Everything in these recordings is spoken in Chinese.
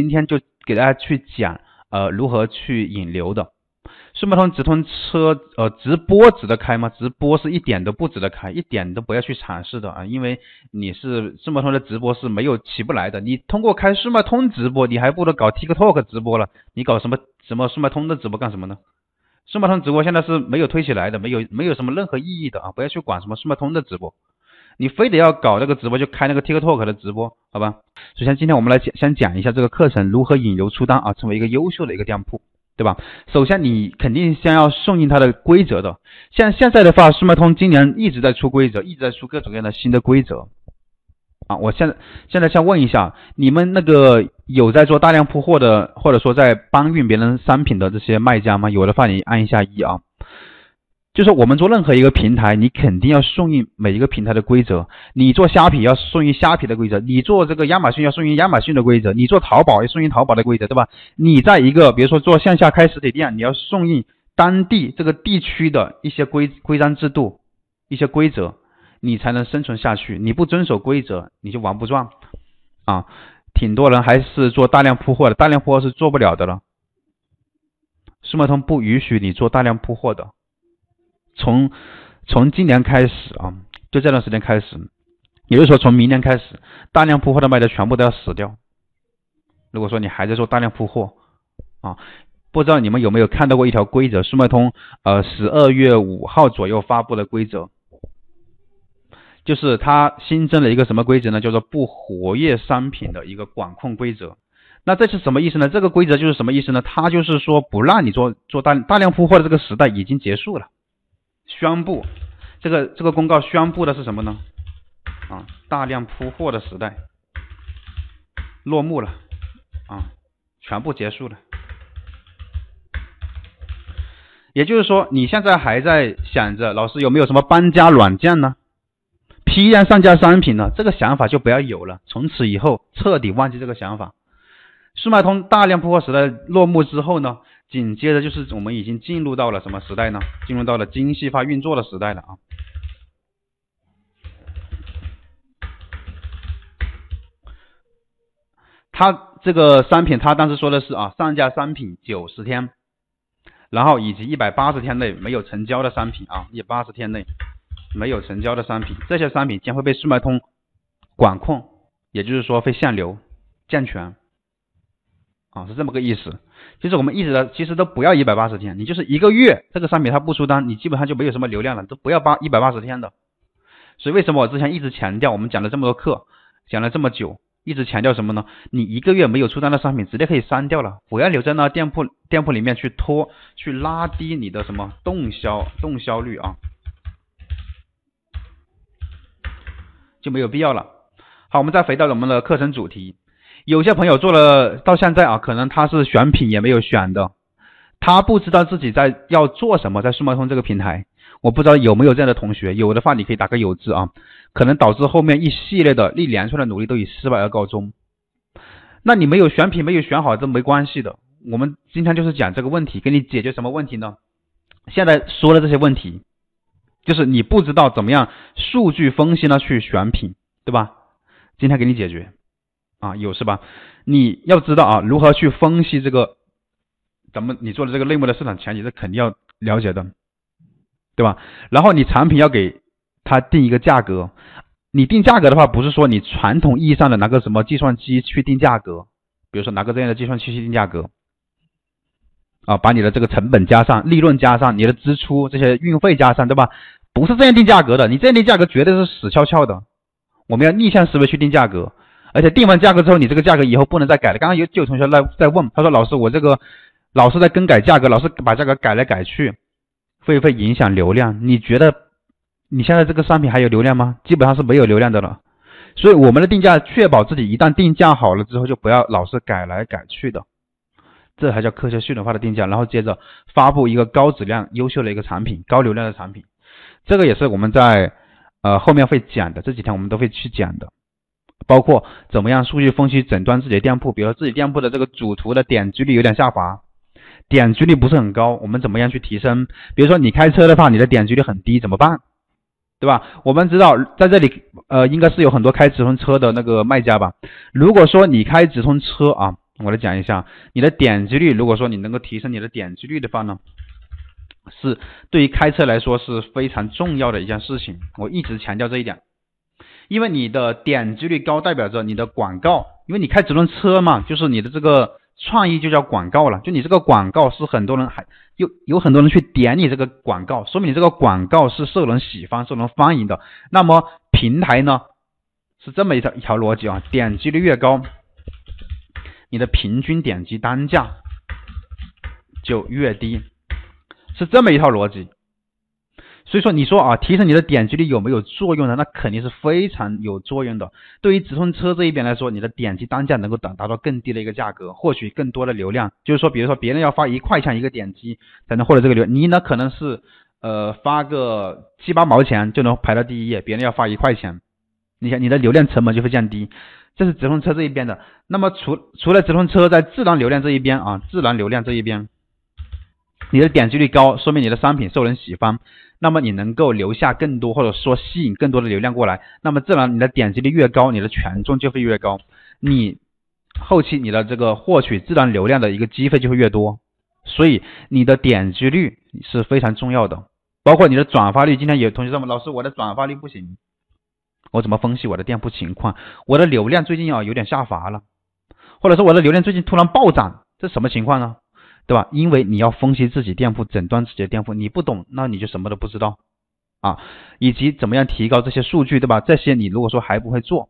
今天就给大家去讲呃如何去引流的。顺脉通直通车呃直播值得开吗？直播是一点都不值得开，一点都不要去尝试的啊！因为你是顺脉通的直播是没有起不来的。你通过开顺脉通直播，你还不如搞 TikTok 直播了。你搞什么什么顺脉通的直播干什么呢？顺脉通直播现在是没有推起来的，没有没有什么任何意义的啊！不要去管什么顺脉通的直播，你非得要搞那个直播就开那个 TikTok 的直播，好吧？首先今天我们来讲先讲一下这个课程如何引流出单啊，成为一个优秀的一个店铺。对吧？首先你肯定先要顺应它的规则的。像现在的话，速卖通今年一直在出规则，一直在出各种各样的新的规则。啊，我现在现在先问一下，你们那个有在做大量铺货的，或者说在搬运别人商品的这些卖家吗？有的话你按一下一啊。就是我们做任何一个平台，你肯定要顺应每一个平台的规则。你做虾皮要顺应虾皮的规则，你做这个亚马逊要顺应亚马逊的规则，你做淘宝要顺应淘宝的规则，对吧？你在一个比如说做线下开实体店，你要顺应当地这个地区的一些规规章制度、一些规则，你才能生存下去。你不遵守规则，你就玩不转啊！挺多人还是做大量铺货的，大量铺货是做不了的了。速卖通不允许你做大量铺货的。从从今年开始啊，就这段时间开始，也就是说从明年开始，大量铺货的卖家全部都要死掉。如果说你还在做大量铺货啊，不知道你们有没有看到过一条规则？速卖通呃十二月五号左右发布的规则，就是它新增了一个什么规则呢？叫做不活跃商品的一个管控规则。那这是什么意思呢？这个规则就是什么意思呢？它就是说不让你做做大大量铺货的这个时代已经结束了。宣布，这个这个公告宣布的是什么呢？啊，大量铺货的时代落幕了，啊，全部结束了。也就是说，你现在还在想着老师有没有什么搬家软件呢？批量上架商品呢？这个想法就不要有了，从此以后彻底忘记这个想法。速卖通大量铺货时代落幕之后呢？紧接着就是我们已经进入到了什么时代呢？进入到了精细化运作的时代了啊！他这个商品，他当时说的是啊，上架商品九十天，然后以及一百八十天内没有成交的商品啊，一百八十天内没有成交的商品，这些商品将会被速卖通管控，也就是说会限流、降权啊，是这么个意思。其实我们一直的其实都不要一百八十天，你就是一个月这个商品它不出单，你基本上就没有什么流量了，都不要八一百八十天的。所以为什么我之前一直强调，我们讲了这么多课，讲了这么久，一直强调什么呢？你一个月没有出单的商品，直接可以删掉了，不要留在那店铺店铺里面去拖，去拉低你的什么动销动销率啊，就没有必要了。好，我们再回到我们的课程主题。有些朋友做了到现在啊，可能他是选品也没有选的，他不知道自己在要做什么，在速卖通这个平台，我不知道有没有这样的同学，有的话你可以打个有字啊，可能导致后面一系列的一连串的努力都以失败而告终。那你没有选品，没有选好，这没关系的。我们今天就是讲这个问题，给你解决什么问题呢？现在说的这些问题，就是你不知道怎么样数据分析呢去选品，对吧？今天给你解决。啊，有是吧？你要知道啊，如何去分析这个，咱们你做的这个类目的市场前景，这肯定要了解的，对吧？然后你产品要给他定一个价格，你定价格的话，不是说你传统意义上的拿个什么计算机去定价格，比如说拿个这样的计算器去定价格，啊，把你的这个成本加上，利润加上，你的支出这些运费加上，对吧？不是这样定价格的，你这样定价格绝对是死翘翘的。我们要逆向思维去定价格。而且定完价格之后，你这个价格以后不能再改了。刚刚有就有同学来在问，他说：“老师，我这个老是在更改价格，老是把价格改来改去，会不会影响流量？你觉得你现在这个商品还有流量吗？基本上是没有流量的了。所以我们的定价确保自己一旦定价好了之后，就不要老是改来改去的，这才叫科学系统化的定价。然后接着发布一个高质量、优秀的一个产品、高流量的产品，这个也是我们在呃后面会讲的，这几天我们都会去讲的。”包括怎么样数据分析诊断自己的店铺，比如说自己店铺的这个主图的点击率有点下滑，点击率不是很高，我们怎么样去提升？比如说你开车的话，你的点击率很低，怎么办？对吧？我们知道在这里，呃，应该是有很多开直通车的那个卖家吧？如果说你开直通车啊，我来讲一下，你的点击率，如果说你能够提升你的点击率的话呢，是对于开车来说是非常重要的一件事情。我一直强调这一点，因为你的点击率高，代表着你的广告，因为你开直通车嘛，就是你的这个创意就叫广告了，就你这个广告是很多人还有有很多人去点你这个广告，说明你这个广告是受人喜欢、受人欢迎的。那么平台呢是这么一条一条逻辑啊，点击率越高。你的平均点击单价就越低，是这么一套逻辑。所以说，你说啊，提升你的点击率有没有作用呢？那肯定是非常有作用的。对于直通车这一边来说，你的点击单价能够达达到更低的一个价格，获取更多的流量。就是说，比如说别人要花一块钱一个点击才能获得这个流，你呢可能是呃发个七八毛钱就能排到第一页，别人要花一块钱，你想你的流量成本就会降低。这是直通车这一边的，那么除除了直通车在自然流量这一边啊，自然流量这一边，你的点击率高，说明你的商品受人喜欢，那么你能够留下更多或者说吸引更多的流量过来，那么自然你的点击率越高，你的权重就会越高，你后期你的这个获取自然流量的一个机会就会越多，所以你的点击率是非常重要的，包括你的转发率。今天有同学问老师，我的转发率不行。我怎么分析我的店铺情况？我的流量最近啊有点下滑了，或者说我的流量最近突然暴涨，这什么情况呢？对吧？因为你要分析自己店铺，诊断自己的店铺，你不懂，那你就什么都不知道啊。以及怎么样提高这些数据，对吧？这些你如果说还不会做，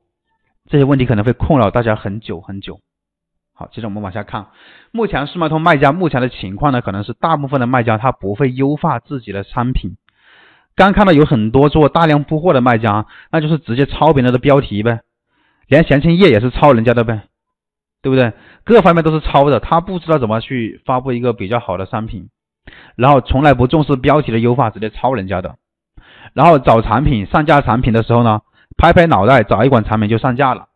这些问题可能会困扰大家很久很久。好，接着我们往下看，目前速卖通卖家目前的情况呢，可能是大部分的卖家他不会优化自己的商品。刚看到有很多做大量铺货的卖家，那就是直接抄别人的标题呗，连详情页也是抄人家的呗，对不对？各方面都是抄的，他不知道怎么去发布一个比较好的商品，然后从来不重视标题的优化，直接抄人家的，然后找产品上架产品的时候呢，拍拍脑袋找一款产品就上架了，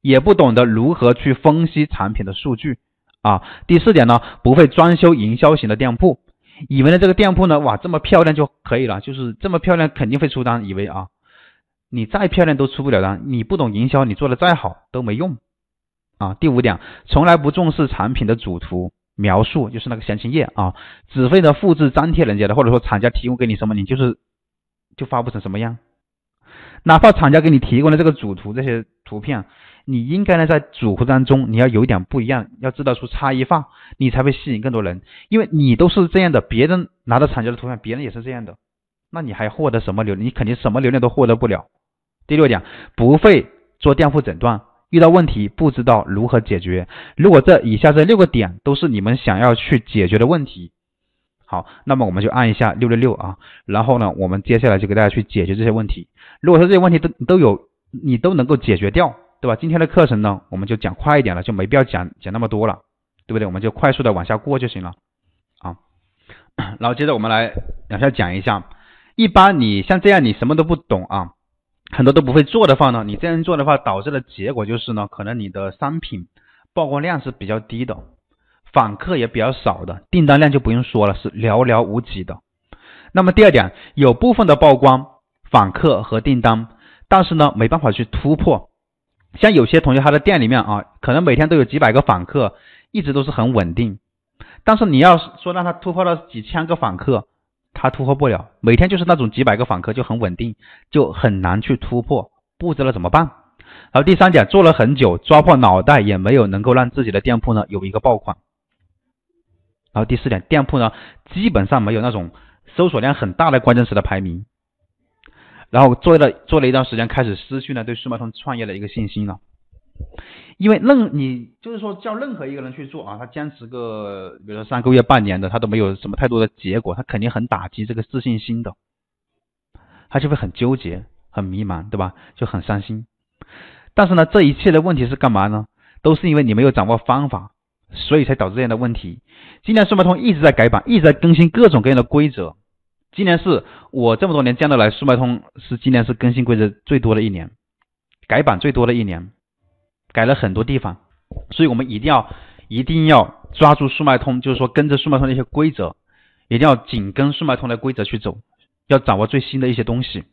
也不懂得如何去分析产品的数据啊。第四点呢，不会装修营销型的店铺。以为呢这个店铺呢，哇，这么漂亮就可以了，就是这么漂亮肯定会出单。以为啊，你再漂亮都出不了单，你不懂营销，你做的再好都没用啊。第五点，从来不重视产品的主图描述，就是那个详情页啊，只会呢复制粘贴人家的，或者说厂家提供给你什么，你就是就发布成什么样。哪怕厂家给你提供的这个主图这些图片。你应该呢，在组合当中，你要有一点不一样，要制造出差异化，你才会吸引更多人。因为你都是这样的，别人拿到厂家的图片，别人也是这样的，那你还获得什么流？你肯定什么流量都获得不了。第六点，不会做店铺诊断，遇到问题不知道如何解决。如果这以下这六个点都是你们想要去解决的问题，好，那么我们就按一下六六六啊，然后呢，我们接下来就给大家去解决这些问题。如果说这些问题都都有，你都能够解决掉。对吧？今天的课程呢，我们就讲快一点了，就没必要讲讲那么多了，对不对？我们就快速的往下过就行了啊。然后接着我们来往下讲一下，一般你像这样你什么都不懂啊，很多都不会做的话呢，你这样做的话导致的结果就是呢，可能你的商品曝光量是比较低的，访客也比较少的，订单量就不用说了，是寥寥无几的。那么第二点，有部分的曝光访客和订单，但是呢没办法去突破。像有些同学他的店里面啊，可能每天都有几百个访客，一直都是很稳定。但是你要说让他突破到几千个访客，他突破不了。每天就是那种几百个访客就很稳定，就很难去突破，不知道怎么办。然后第三点，做了很久，抓破脑袋也没有能够让自己的店铺呢有一个爆款。然后第四点，店铺呢基本上没有那种搜索量很大的关键词的排名。然后做了做了一段时间，开始失去了对速卖通创业的一个信心了。因为任你就是说叫任何一个人去做啊，他坚持个比如说三个月、半年的，他都没有什么太多的结果，他肯定很打击这个自信心的，他就会很纠结、很迷茫，对吧？就很伤心。但是呢，这一切的问题是干嘛呢？都是因为你没有掌握方法，所以才导致这样的问题。今年速卖通一直在改版，一直在更新各种各样的规则。今年是我这么多年见到来，速卖通是今年是更新规则最多的一年，改版最多的一年，改了很多地方，所以我们一定要一定要抓住速卖通，就是说跟着速卖通的一些规则，一定要紧跟速卖通的规则去走，要掌握最新的一些东西。